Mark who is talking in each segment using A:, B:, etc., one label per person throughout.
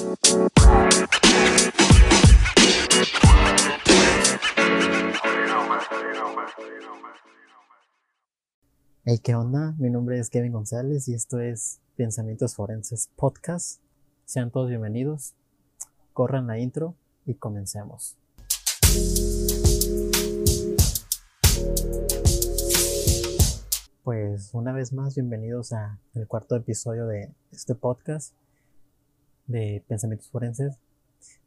A: Hey, ¿qué onda? Mi nombre es Kevin González y esto es Pensamientos Forenses Podcast. Sean todos bienvenidos. Corran la intro y comencemos. Pues una vez más, bienvenidos a el cuarto episodio de este podcast de Pensamientos Forenses.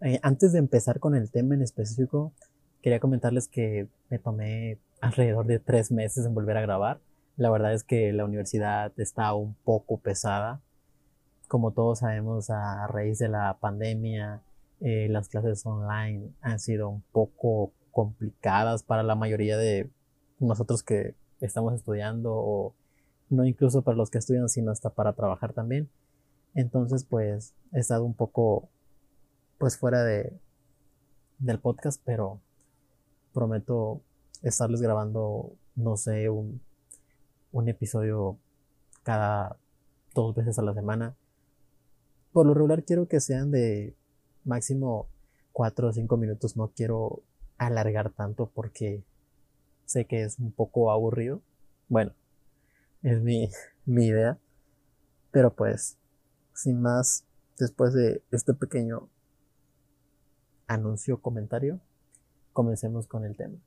A: Eh, antes de empezar con el tema en específico, quería comentarles que me tomé alrededor de tres meses en volver a grabar. La verdad es que la universidad está un poco pesada. Como todos sabemos, a raíz de la pandemia, eh, las clases online han sido un poco complicadas para la mayoría de nosotros que estamos estudiando o no incluso para los que estudian, sino hasta para trabajar también. Entonces, pues he estado un poco pues fuera de del podcast, pero prometo estarles grabando, no sé, un, un episodio cada dos veces a la semana. Por lo regular quiero que sean de máximo cuatro o cinco minutos. No quiero alargar tanto porque sé que es un poco aburrido. Bueno, es mi, mi idea. Pero pues, sin más, después de este pequeño anuncio comentario, comencemos con el tema.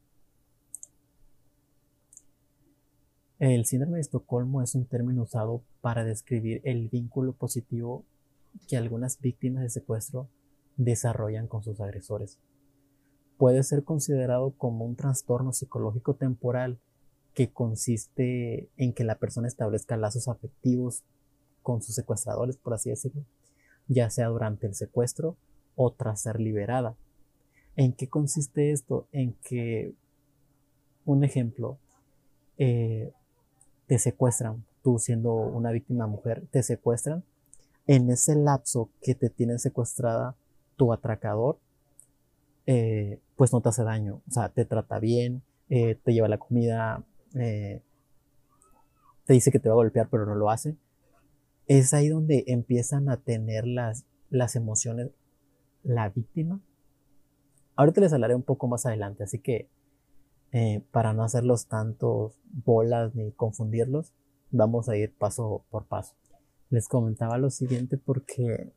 A: El síndrome de Estocolmo es un término usado para describir el vínculo positivo que algunas víctimas de secuestro desarrollan con sus agresores. Puede ser considerado como un trastorno psicológico temporal que consiste en que la persona establezca lazos afectivos con sus secuestradores, por así decirlo, ya sea durante el secuestro o tras ser liberada. ¿En qué consiste esto? En que, un ejemplo, eh, te secuestran, tú siendo una víctima mujer, te secuestran. En ese lapso que te tienen secuestrada, tu atracador, eh, pues no te hace daño, o sea, te trata bien, eh, te lleva la comida, te dice que te va a golpear, pero no lo hace. Es ahí donde empiezan a tener las, las emociones la víctima. Ahorita les hablaré un poco más adelante, así que para no hacerlos tantos bolas ni confundirlos, vamos a ir paso por paso. Les comentaba lo siguiente porque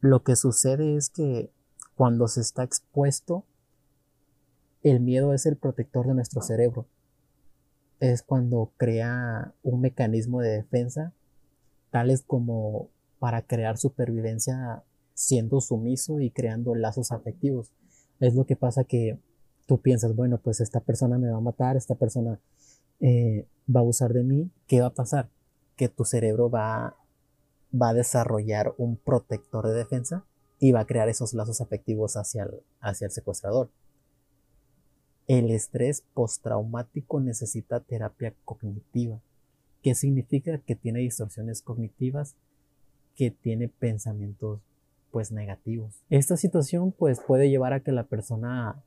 A: lo que sucede es que cuando se está expuesto, el miedo es el protector de nuestro cerebro. Es cuando crea un mecanismo de defensa, como para crear supervivencia siendo sumiso y creando lazos afectivos. Es lo que pasa que tú piensas, bueno, pues esta persona me va a matar, esta persona eh, va a usar de mí, ¿qué va a pasar? Que tu cerebro va va a desarrollar un protector de defensa y va a crear esos lazos afectivos hacia el, hacia el secuestrador. El estrés postraumático necesita terapia cognitiva. ¿Qué significa? Que tiene distorsiones cognitivas, que tiene pensamientos pues negativos. Esta situación pues puede llevar a que la persona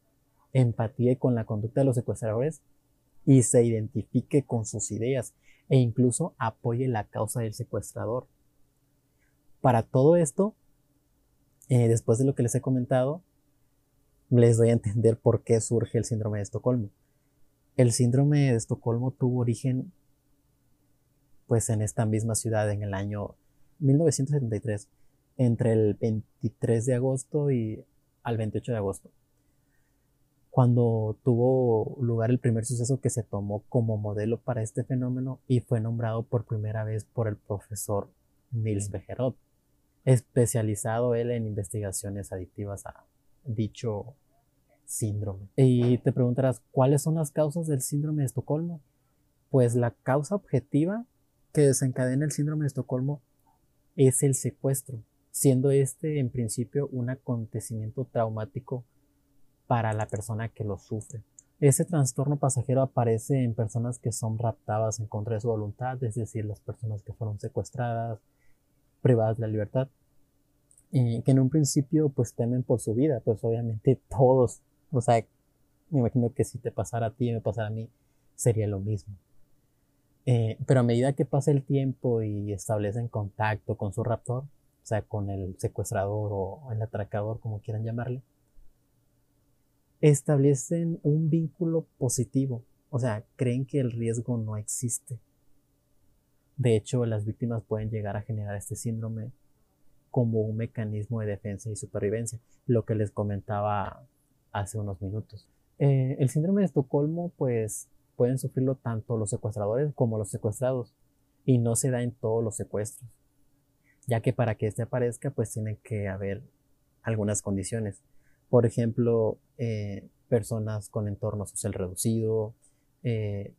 A: empatía con la conducta de los secuestradores y se identifique con sus ideas e incluso apoye la causa del secuestrador. Para todo esto, eh, después de lo que les he comentado, les doy a entender por qué surge el síndrome de Estocolmo. El síndrome de Estocolmo tuvo origen pues en esta misma ciudad en el año 1973, entre el 23 de agosto y al 28 de agosto, cuando tuvo lugar el primer suceso que se tomó como modelo para este fenómeno y fue nombrado por primera vez por el profesor Nils Bejerot especializado él en investigaciones adictivas a dicho síndrome. Y te preguntarás, ¿cuáles son las causas del síndrome de Estocolmo? Pues la causa objetiva que desencadena el síndrome de Estocolmo es el secuestro, siendo este en principio un acontecimiento traumático para la persona que lo sufre. Ese trastorno pasajero aparece en personas que son raptadas en contra de su voluntad, es decir, las personas que fueron secuestradas, privadas de la libertad, que en un principio pues temen por su vida, pues obviamente todos, o sea, me imagino que si te pasara a ti y me pasara a mí, sería lo mismo. Eh, pero a medida que pasa el tiempo y establecen contacto con su raptor, o sea, con el secuestrador o el atracador, como quieran llamarle, establecen un vínculo positivo, o sea, creen que el riesgo no existe. De hecho, las víctimas pueden llegar a generar este síndrome como un mecanismo de defensa y supervivencia, lo que les comentaba hace unos minutos. Eh, el síndrome de Estocolmo, pues, pueden sufrirlo tanto los secuestradores como los secuestrados, y no se da en todos los secuestros, ya que para que este aparezca, pues tienen que haber algunas condiciones. Por ejemplo, eh, personas con entorno social reducido, eh,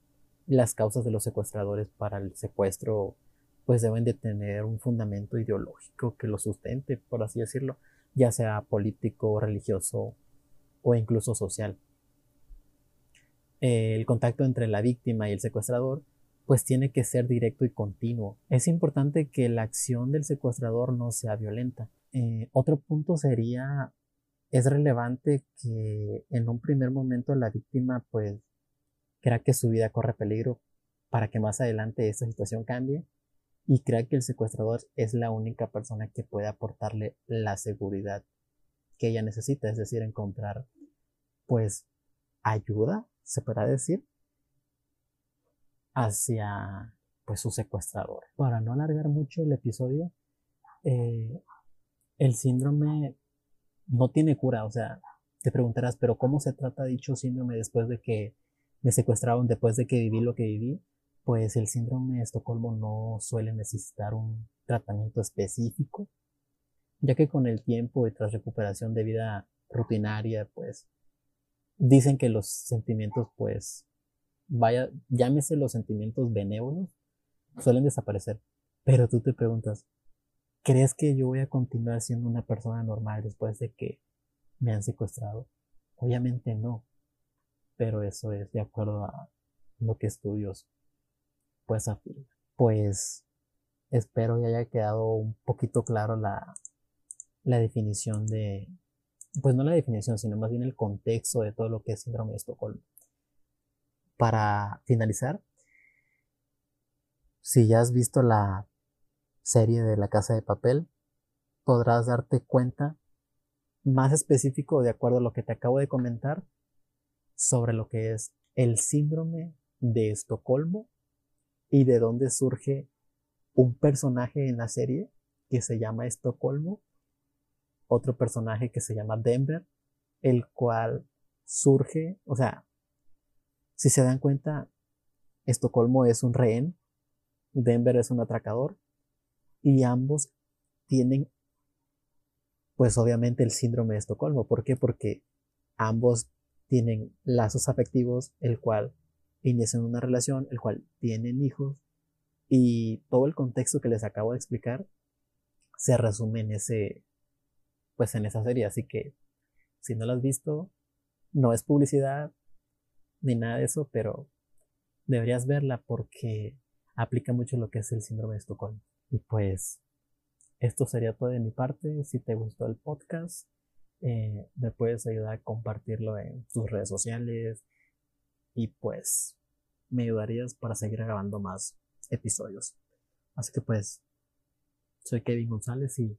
A: las causas de los secuestradores para el secuestro pues deben de tener un fundamento ideológico que lo sustente, por así decirlo, ya sea político, religioso o incluso social. El contacto entre la víctima y el secuestrador pues tiene que ser directo y continuo. Es importante que la acción del secuestrador no sea violenta. Eh, otro punto sería, es relevante que en un primer momento la víctima pues crea que su vida corre peligro para que más adelante esta situación cambie y crea que el secuestrador es la única persona que puede aportarle la seguridad que ella necesita, es decir, encontrar pues ayuda, se podrá decir, hacia pues su secuestrador. Para no alargar mucho el episodio, eh, el síndrome no tiene cura, o sea, te preguntarás, pero ¿cómo se trata dicho síndrome después de que me secuestraron, después de que viví lo que viví? Pues el síndrome de Estocolmo no suele necesitar un tratamiento específico, ya que con el tiempo y tras recuperación de vida rutinaria, pues dicen que los sentimientos pues vaya, llámese los sentimientos benévolos, suelen desaparecer. Pero tú te preguntas, ¿crees que yo voy a continuar siendo una persona normal después de que me han secuestrado? Obviamente no. Pero eso es de acuerdo a lo que estudios pues afirman. Pues espero que haya quedado un poquito claro la, la definición de, pues no la definición, sino más bien el contexto de todo lo que es síndrome de Estocolmo. Para finalizar, si ya has visto la serie de La Casa de Papel, podrás darte cuenta más específico de acuerdo a lo que te acabo de comentar sobre lo que es el síndrome de Estocolmo y de dónde surge un personaje en la serie que se llama Estocolmo, otro personaje que se llama Denver, el cual surge, o sea, si se dan cuenta, Estocolmo es un rehén, Denver es un atracador y ambos tienen pues obviamente el síndrome de Estocolmo. ¿Por qué? Porque ambos tienen lazos afectivos, el cual inician una relación, el cual tienen hijos y todo el contexto que les acabo de explicar se resume en ese pues en esa serie, así que si no lo has visto, no es publicidad, ni nada de eso, pero deberías verla porque aplica mucho lo que es el síndrome de Estocolmo. Y pues esto sería todo de mi parte. Si te gustó el podcast, eh, me puedes ayudar a compartirlo en tus redes sociales y pues me ayudarías para seguir grabando más episodios. Así que pues soy Kevin González y